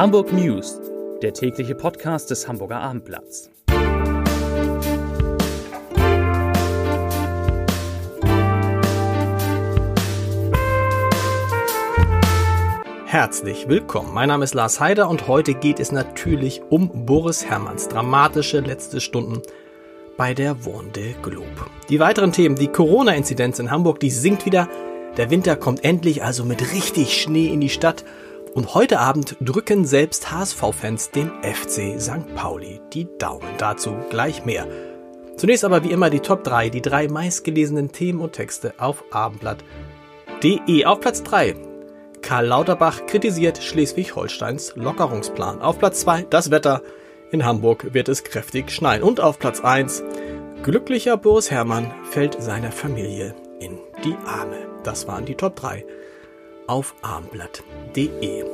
Hamburg News, der tägliche Podcast des Hamburger Abendblatts. Herzlich willkommen. Mein Name ist Lars Heider und heute geht es natürlich um Boris Herrmanns dramatische letzte Stunden bei der Wonde Globe. Die weiteren Themen, die Corona-Inzidenz in Hamburg, die sinkt wieder. Der Winter kommt endlich also mit richtig Schnee in die Stadt und heute Abend drücken selbst HSV-Fans dem FC St. Pauli die Daumen. Dazu gleich mehr. Zunächst aber wie immer die Top 3, die drei meistgelesenen Themen und Texte auf abendblatt.de. Auf Platz 3 Karl Lauterbach kritisiert Schleswig-Holsteins Lockerungsplan. Auf Platz 2 das Wetter. In Hamburg wird es kräftig schneien. Und auf Platz 1 glücklicher Boris Herrmann fällt seiner Familie in die Arme. Das waren die Top 3 auf abendblatt.de.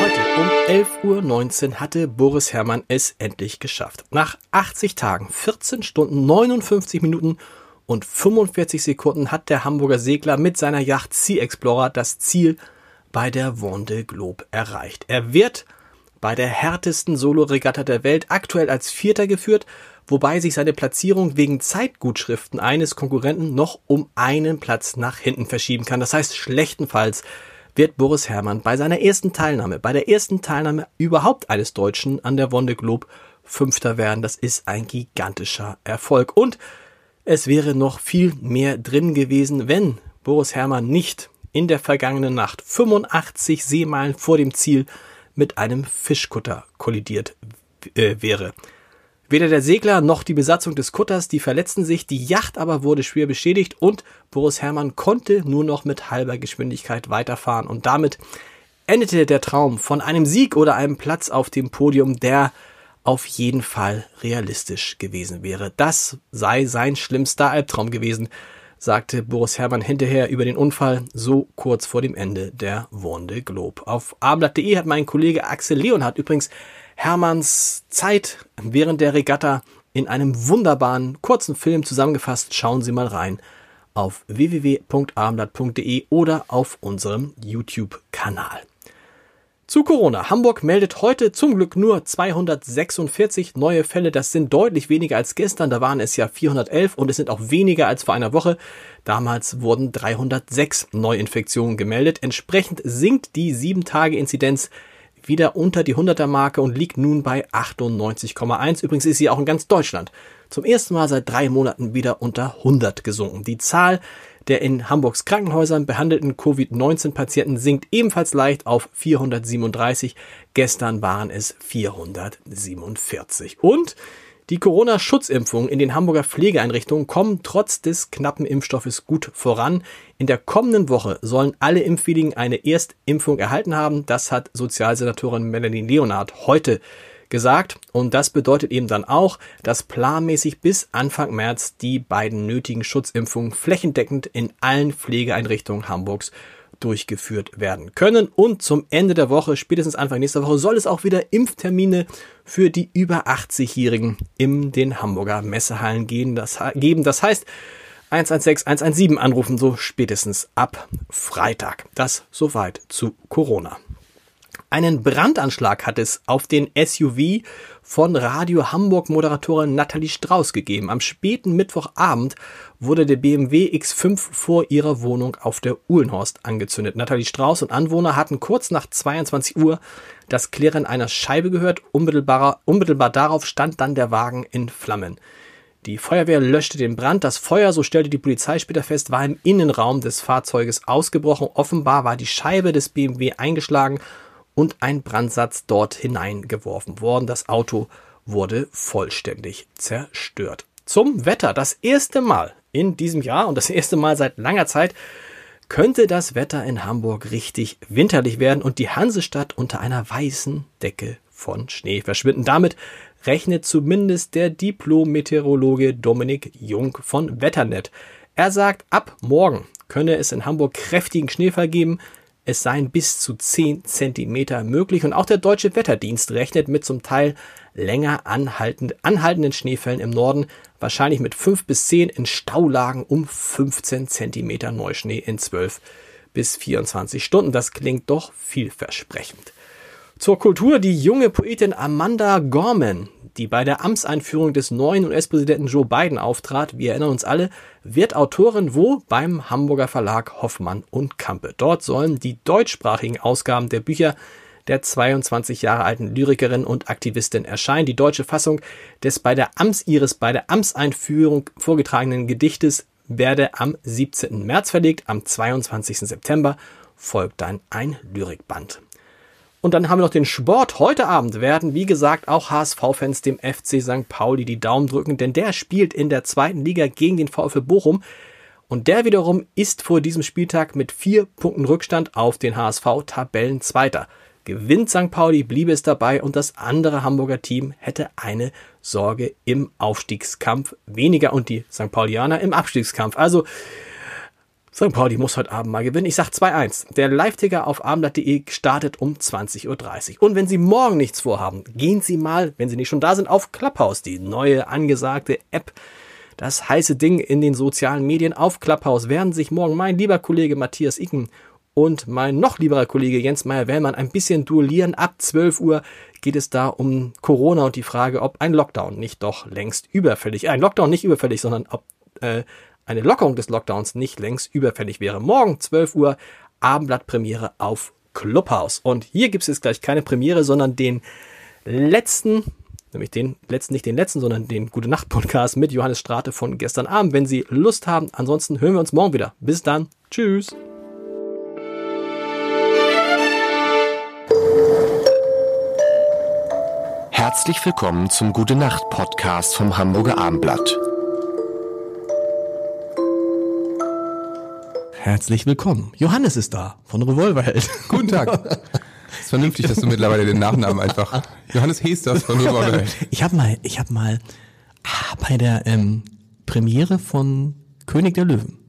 Heute um 11.19 Uhr hatte Boris Herrmann es endlich geschafft. Nach 80 Tagen, 14 Stunden, 59 Minuten und 45 Sekunden hat der Hamburger Segler mit seiner Yacht Sea Explorer das Ziel bei der Vendée Globe erreicht. Er wird bei der härtesten Solo-Regatta der Welt aktuell als Vierter geführt wobei sich seine Platzierung wegen Zeitgutschriften eines Konkurrenten noch um einen Platz nach hinten verschieben kann. Das heißt, schlechtenfalls wird Boris Herrmann bei seiner ersten Teilnahme, bei der ersten Teilnahme überhaupt eines Deutschen an der Wonde Globe Fünfter werden. Das ist ein gigantischer Erfolg. Und es wäre noch viel mehr drin gewesen, wenn Boris Herrmann nicht in der vergangenen Nacht 85 Seemeilen vor dem Ziel mit einem Fischkutter kollidiert äh, wäre. Weder der Segler noch die Besatzung des Kutters, die verletzten sich, die Yacht aber wurde schwer beschädigt und Boris Herrmann konnte nur noch mit halber Geschwindigkeit weiterfahren und damit endete der Traum von einem Sieg oder einem Platz auf dem Podium, der auf jeden Fall realistisch gewesen wäre. Das sei sein schlimmster Albtraum gewesen, sagte Boris Herrmann hinterher über den Unfall, so kurz vor dem Ende der Wonde Globe. Auf abendblatt.de hat mein Kollege Axel Leonhardt übrigens Hermanns Zeit während der Regatta in einem wunderbaren kurzen Film zusammengefasst. Schauen Sie mal rein auf www.abendblatt.de oder auf unserem YouTube-Kanal. Zu Corona. Hamburg meldet heute zum Glück nur 246 neue Fälle. Das sind deutlich weniger als gestern. Da waren es ja 411 und es sind auch weniger als vor einer Woche. Damals wurden 306 Neuinfektionen gemeldet. Entsprechend sinkt die 7-Tage-Inzidenz wieder unter die 100er Marke und liegt nun bei 98,1. Übrigens ist sie auch in ganz Deutschland zum ersten Mal seit drei Monaten wieder unter 100 gesunken. Die Zahl der in Hamburgs Krankenhäusern behandelten Covid-19-Patienten sinkt ebenfalls leicht auf 437. Gestern waren es 447. Und die Corona-Schutzimpfungen in den Hamburger Pflegeeinrichtungen kommen trotz des knappen Impfstoffes gut voran. In der kommenden Woche sollen alle Impfwilligen eine Erstimpfung erhalten haben. Das hat Sozialsenatorin Melanie Leonard heute gesagt. Und das bedeutet eben dann auch, dass planmäßig bis Anfang März die beiden nötigen Schutzimpfungen flächendeckend in allen Pflegeeinrichtungen Hamburgs durchgeführt werden können. Und zum Ende der Woche, spätestens Anfang nächster Woche, soll es auch wieder Impftermine für die über 80-Jährigen in den Hamburger Messehallen geben. Das heißt, 116 117 anrufen, so spätestens ab Freitag. Das soweit zu Corona. Einen Brandanschlag hat es auf den SUV von Radio Hamburg Moderatorin Nathalie Strauß gegeben. Am späten Mittwochabend wurde der BMW X5 vor ihrer Wohnung auf der Uhlenhorst angezündet. Nathalie Strauß und Anwohner hatten kurz nach 22 Uhr das Klirren einer Scheibe gehört. Unmittelbar, unmittelbar darauf stand dann der Wagen in Flammen. Die Feuerwehr löschte den Brand. Das Feuer, so stellte die Polizei später fest, war im Innenraum des Fahrzeuges ausgebrochen. Offenbar war die Scheibe des BMW eingeschlagen und ein Brandsatz dort hineingeworfen worden. Das Auto wurde vollständig zerstört. Zum Wetter. Das erste Mal in diesem Jahr und das erste Mal seit langer Zeit könnte das Wetter in Hamburg richtig winterlich werden und die Hansestadt unter einer weißen Decke von Schnee verschwinden. Damit rechnet zumindest der Diplom-Meteorologe Dominik Jung von Wetternet. Er sagt, ab morgen könne es in Hamburg kräftigen Schneefall geben, es seien bis zu 10 Zentimeter möglich und auch der Deutsche Wetterdienst rechnet mit zum Teil länger anhaltend, anhaltenden Schneefällen im Norden, wahrscheinlich mit 5 bis 10 in Staulagen um 15 Zentimeter Neuschnee in 12 bis 24 Stunden. Das klingt doch vielversprechend. Zur Kultur die junge Poetin Amanda Gorman, die bei der Amtseinführung des neuen US-Präsidenten Joe Biden auftrat, wir erinnern uns alle, wird Autorin wo? Beim Hamburger Verlag Hoffmann und Kampe. Dort sollen die deutschsprachigen Ausgaben der Bücher der 22 Jahre alten Lyrikerin und Aktivistin erscheinen. Die deutsche Fassung des bei der Amts ihres bei der Amtseinführung vorgetragenen Gedichtes werde am 17. März verlegt. Am 22. September folgt dann ein Lyrikband. Und dann haben wir noch den Sport. Heute Abend werden, wie gesagt, auch HSV-Fans dem FC St. Pauli die Daumen drücken, denn der spielt in der zweiten Liga gegen den VfL Bochum. Und der wiederum ist vor diesem Spieltag mit vier Punkten Rückstand auf den HSV Tabellenzweiter. Gewinnt St. Pauli, bliebe es dabei und das andere Hamburger Team hätte eine Sorge im Aufstiegskampf weniger und die St. Paulianer im Abstiegskampf. Also St. Pauli muss heute Abend mal gewinnen. Ich sag 2-1. Der Live-Ticker auf abendblatt.de startet um 20.30 Uhr. Und wenn Sie morgen nichts vorhaben, gehen Sie mal, wenn Sie nicht schon da sind, auf Clubhouse, die neue angesagte App. Das heiße Ding in den sozialen Medien auf Clubhouse werden sich morgen mein lieber Kollege Matthias Icken und mein noch lieberer Kollege Jens Meyer-Wellmann ein bisschen duellieren. Ab 12 Uhr geht es da um Corona und die Frage, ob ein Lockdown nicht doch längst überfällig, ein Lockdown nicht überfällig, sondern ob äh, eine Lockerung des Lockdowns nicht längst überfällig wäre. Morgen 12 Uhr Abendblatt-Premiere auf Clubhouse. Und hier gibt es jetzt gleich keine Premiere, sondern den letzten, nämlich den letzten, nicht den letzten, sondern den Gute Nacht Podcast mit Johannes Strate von gestern Abend, wenn Sie Lust haben. Ansonsten hören wir uns morgen wieder. Bis dann. Tschüss. Herzlich willkommen zum Gute Nacht Podcast vom Hamburger Abendblatt. Herzlich willkommen. Johannes ist da von Revolverheld. Guten Tag. ist vernünftig, dass du mittlerweile den Nachnamen einfach. Johannes Hesters von Revolverheld. Ich habe mal, ich habe mal ah, bei der ähm, Premiere von König der Löwen.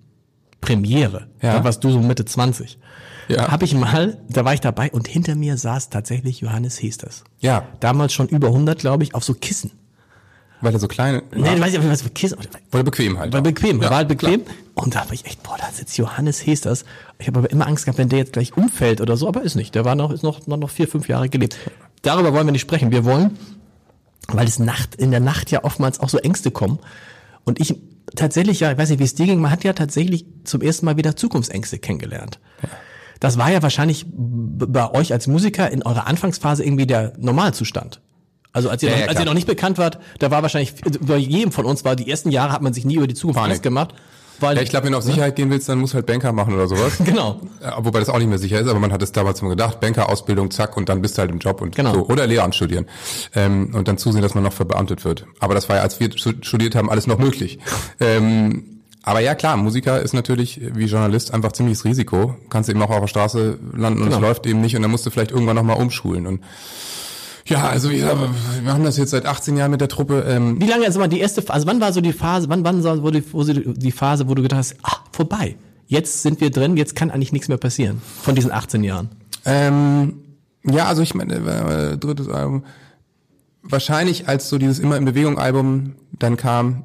Premiere. Ja. Da warst du so Mitte 20. Ja. Habe ich mal, da war ich dabei und hinter mir saß tatsächlich Johannes Hesters. Ja, Damals schon über 100, glaube ich, auf so Kissen. Weil er so kleine. Nee, weiß ich nicht, was Kissen. Weil bequem halt. War bequem, Ja, war halt bequem. klar. Und da war ich echt, boah, da sitzt Johannes Hesters. Ich habe aber immer Angst gehabt, wenn der jetzt gleich umfällt oder so, aber ist nicht. Der war noch, ist noch, noch, noch vier, fünf Jahre gelebt. Darüber wollen wir nicht sprechen. Wir wollen, weil es Nacht, in der Nacht ja oftmals auch so Ängste kommen. Und ich tatsächlich, ja, ich weiß nicht, wie es dir ging, man hat ja tatsächlich zum ersten Mal wieder Zukunftsängste kennengelernt. Das war ja wahrscheinlich bei euch als Musiker in eurer Anfangsphase irgendwie der Normalzustand. Also als ihr, Ja, noch, ja, als ihr noch nicht bekannt wart, da war wahrscheinlich, bei jedem von uns war, die ersten Jahre hat man sich nie über die Zukunft Panik. Gemacht. Weil, Ja, ich glaube, wenn du auf Sicherheit gehen willst, dann musst du halt Banker machen oder sowas. Genau. Ja, Wobei das auch nicht mehr sicher ist, aber man hat es damals immer gedacht, Banker-Ausbildung, zack, und dann bist du halt im Job und Genau. so. Oder Lehramt studieren. Ähm, und dann zusehen, dass man noch verbeamtet wird. Aber das war ja, als wir stu- studiert haben, alles noch möglich. ähm, aber ja, klar, Musiker ist natürlich wie Journalist einfach ziemliches Risiko. Kannst eben auch auf der Straße landen und Genau. es läuft eben nicht und dann musst du vielleicht irgendwann nochmal umschulen. Und ja, also gesagt, wir machen das jetzt seit 18 Jahren mit der Truppe. Ähm, Wie lange ist mal die erste also wann war so die Phase, wann, wann so- wo die, wo sie, die Phase, wo du gedacht hast, ah, vorbei. Jetzt sind wir drin, jetzt kann eigentlich nichts mehr passieren. Von diesen 18 Jahren. Ähm, ja, also ich meine, äh, drittes Album. Wahrscheinlich als so dieses Immer in Bewegung Album dann kam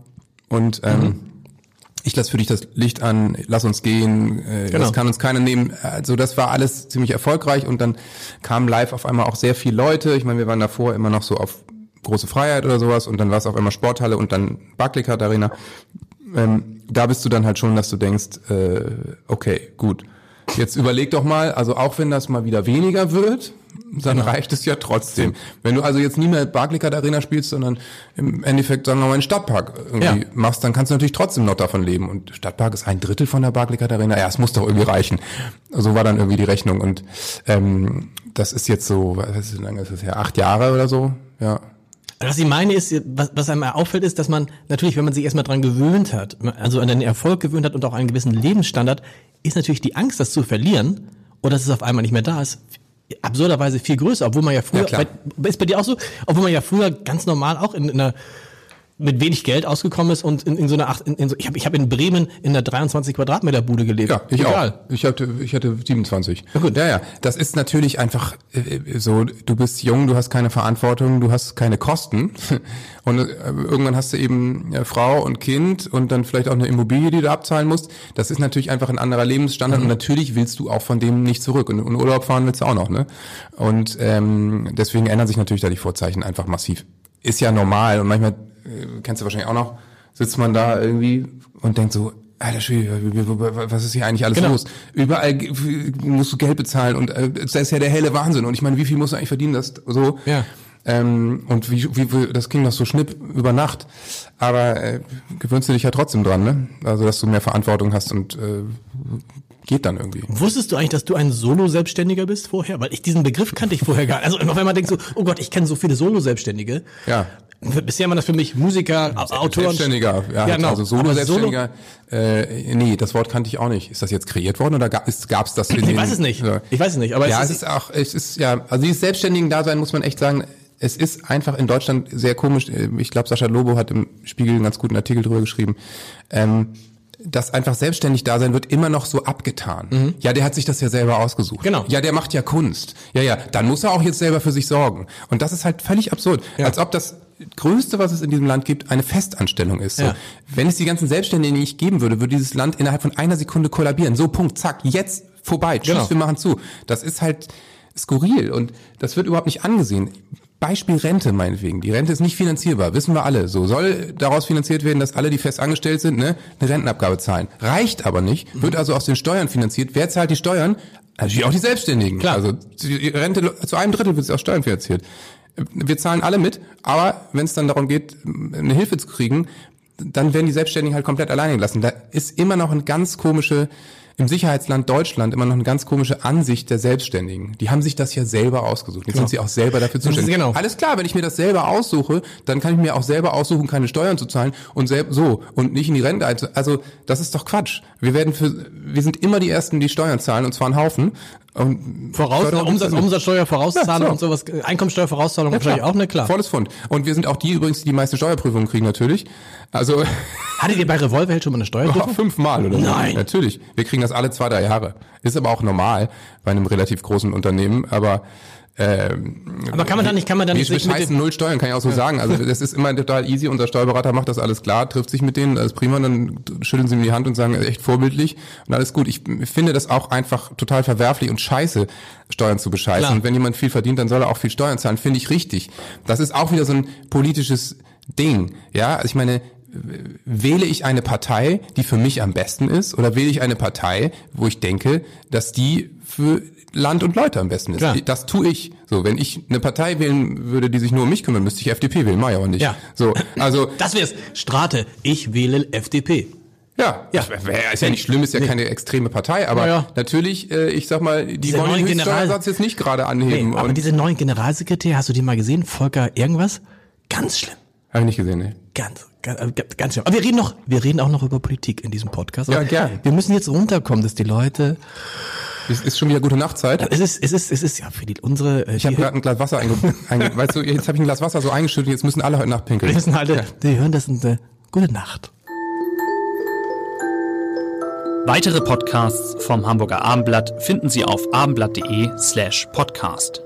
und ähm, ich lass für dich das Licht an, lass uns gehen, äh, Genau. das kann uns keiner nehmen. Also das war alles ziemlich erfolgreich und dann kamen live auf einmal auch sehr viele Leute. Ich meine, wir waren davor immer noch so auf große Freiheit oder sowas und dann war es auf einmal Sporthalle und dann Barclaycard Arena. Ähm, da bist du dann halt schon, dass du denkst, äh, okay, gut. Jetzt überleg doch mal, also auch wenn das mal wieder weniger wird, dann reicht es ja trotzdem. Wenn du also jetzt nie mehr Barclaycard Arena spielst, sondern im Endeffekt, sagen wir mal, einen Stadtpark irgendwie Ja. machst, dann kannst du natürlich trotzdem noch davon leben. Und Stadtpark ist ein Drittel von der Barclaycard Arena. Ja, es muss doch irgendwie reichen. So war dann irgendwie die Rechnung. Und ähm, das ist jetzt so, was ist, wie lange ist das her? Acht Jahre oder so? Ja. Was ich meine ist, was, was einem auffällt, ist, dass man natürlich, wenn man sich erstmal dran gewöhnt hat, also an den Erfolg gewöhnt hat und auch einen gewissen Lebensstandard, ist natürlich die Angst, das zu verlieren oder dass es auf einmal nicht mehr da ist, absurderweise viel größer, obwohl man ja früher, Ja, bei, ist bei dir auch so, obwohl man ja früher ganz normal auch in, in einer mit wenig Geld ausgekommen ist und in, in so einer acht, in, in so, ich habe ich hab in Bremen in einer 23 Quadratmeter Bude gelebt. Ja, ich Egal. auch. Ich hatte, ich hatte 27. Ja, gut. Ja, ja. Das ist natürlich einfach äh, so, du bist jung, du hast keine Verantwortung, du hast keine Kosten. Und äh, irgendwann hast du eben äh, Frau und Kind und dann vielleicht auch eine Immobilie, die du abzahlen musst. Das ist natürlich einfach ein anderer Lebensstandard Mhm. und natürlich willst du auch von dem nicht zurück. Und, und Urlaub fahren willst du auch noch, ne? Und ähm, deswegen ändern sich natürlich da die Vorzeichen einfach massiv. Ist ja normal und manchmal, äh, kennst du wahrscheinlich auch noch, sitzt man da irgendwie und denkt so, Alter Schwede, was ist hier eigentlich alles Genau. los? Überall musst du Geld bezahlen und äh, das ist ja der helle Wahnsinn. Und ich meine, wie viel musst du eigentlich verdienen, dass so? Ja. Ähm, und wie, wie, das ging doch so schnipp über Nacht. Aber äh, gewöhnst du dich ja trotzdem dran, ne? Also, dass du mehr Verantwortung hast und äh, geht dann irgendwie. Wusstest du eigentlich, dass du ein Solo-Selbstständiger bist vorher? Weil ich diesen Begriff kannte ich vorher gar nicht. Also wenn man denkt so, oh Gott, ich kenne so viele Solo-Selbstständige. Ja. Bisher waren das für mich Musiker, Autoren. Selbstständiger, ja, genau. also Solo-Selbstständiger. Äh, nee, das Wort kannte ich auch nicht. Ist das jetzt kreiert worden oder gab es das? In Ich den- weiß es nicht. Ja. Ich weiß es nicht. Aber ja, es es ist auch, es ist ja, also dieses selbstständigen Dasein muss man echt sagen, es ist einfach in Deutschland sehr komisch. Ich glaube, Sascha Lobo hat im Spiegel einen ganz guten Artikel drüber geschrieben. Ähm, dass einfach selbstständig da sein wird immer noch so abgetan. Ja, der hat sich das ja selber ausgesucht. Mhm. Genau. Ja, der macht ja Kunst. Ja, ja, dann muss er auch jetzt selber für sich sorgen. Und das ist halt völlig absurd. Ja. Als ob das Größte, was es in diesem Land gibt, eine Festanstellung ist. So. Ja. Wenn es die ganzen Selbstständigen nicht geben würde, würde dieses Land innerhalb von einer Sekunde kollabieren. So, Punkt, zack, jetzt vorbei. Tschüss, Genau. wir machen zu. Das ist halt skurril und das wird überhaupt nicht angesehen. Beispiel Rente meinetwegen. Die Rente ist nicht finanzierbar, wissen wir alle. So soll daraus finanziert werden, dass alle, die fest angestellt sind, ne, eine Rentenabgabe zahlen. Reicht aber nicht, wird also aus den Steuern finanziert. Wer zahlt die Steuern? Natürlich auch die Selbstständigen. Klar. Also die Rente zu einem Drittel wird sie aus Steuern finanziert. Wir zahlen alle mit, aber wenn es dann darum geht, eine Hilfe zu kriegen, dann werden die Selbstständigen halt komplett alleine gelassen. Da ist immer noch eine ganz komische, im Sicherheitsland Deutschland immer noch eine ganz komische Ansicht der Selbstständigen. Die haben sich das ja selber ausgesucht. Jetzt sind sie auch selber dafür zuständig. Genau. Alles klar, wenn ich mir das selber aussuche, dann kann ich mir auch selber aussuchen, keine Steuern zu zahlen und selb so und nicht in die Rente. Also das ist doch Quatsch. Wir werden für, wir sind immer die Ersten, die Steuern zahlen und zwar einen Haufen. Und Voraus, Umsatz. Umsatzsteuer, Vorauszahlung Ja, so. und sowas, äh, Einkommensteuervorauszahlung Ja, wahrscheinlich auch, ne, klar. Volles Fund. Und wir sind auch die übrigens, die die meiste Steuerprüfung kriegen natürlich. Also Hattet ihr bei Revolverheld schon mal eine Steuerprüfung? fünfmal oder so. Nein. Natürlich. Wir kriegen das alle zwei, drei Jahre. Ist aber auch normal bei einem relativ großen Unternehmen. Aber ähm, Aber kann man da nicht, kann man da wir nicht bescheißen dem, null Steuern, kann ich auch so sagen. Also das ist immer total easy. Unser Steuerberater macht das alles klar, trifft sich mit denen, alles prima. Dann schütteln sie ihm die Hand und sagen, echt vorbildlich und alles gut. Ich finde das auch einfach total verwerflich und scheiße, Steuern zu bescheißen. Klar. Und wenn jemand viel verdient, dann soll er auch viel Steuern zahlen. Finde ich richtig. Das ist auch wieder so ein politisches Ding. Ja, also ich meine, wähle ich eine Partei, die für mich am besten ist, oder wähle ich eine Partei, wo ich denke, dass die für Land und Leute am besten ist? Klar. Das tue ich. So, wenn ich eine Partei wählen würde, die sich nur um mich kümmert, müsste ich FDP wählen, mach ich aber nicht. Ja. So, also das wär's. Strate, ich wähle FDP. ja, Ja. Wär, ist ja nicht schlimm, ist ja keine extreme Partei, aber ja. natürlich, äh, ich sag mal, die Diese wollen den Höchststeuersatz jetzt nicht gerade anheben. Nee, aber und diese neuen Generalsekretär, hast du die mal gesehen? Volker irgendwas? Ganz schlimm. habe ich nicht gesehen, ne? Ganz, ganz, äh, ganz schlimm. Aber wir reden noch, wir reden auch noch über Politik in diesem Podcast. Ja, Aber gern. Wir müssen jetzt runterkommen, dass die Leute, Es ist schon wieder gute Nachtzeit. es ist, es ist, es ist ja für die, unsere, äh, Ich habe gerade ein Glas Wasser einge, einge weißt du, jetzt habe ich ein Glas Wasser so eingeschüttet, jetzt müssen alle heute Nacht pinkeln. wir müssen halt, äh, die hören das und, äh, gute Nacht. Weitere Podcasts vom Hamburger Abendblatt finden Sie auf abendblatt.de slash podcast.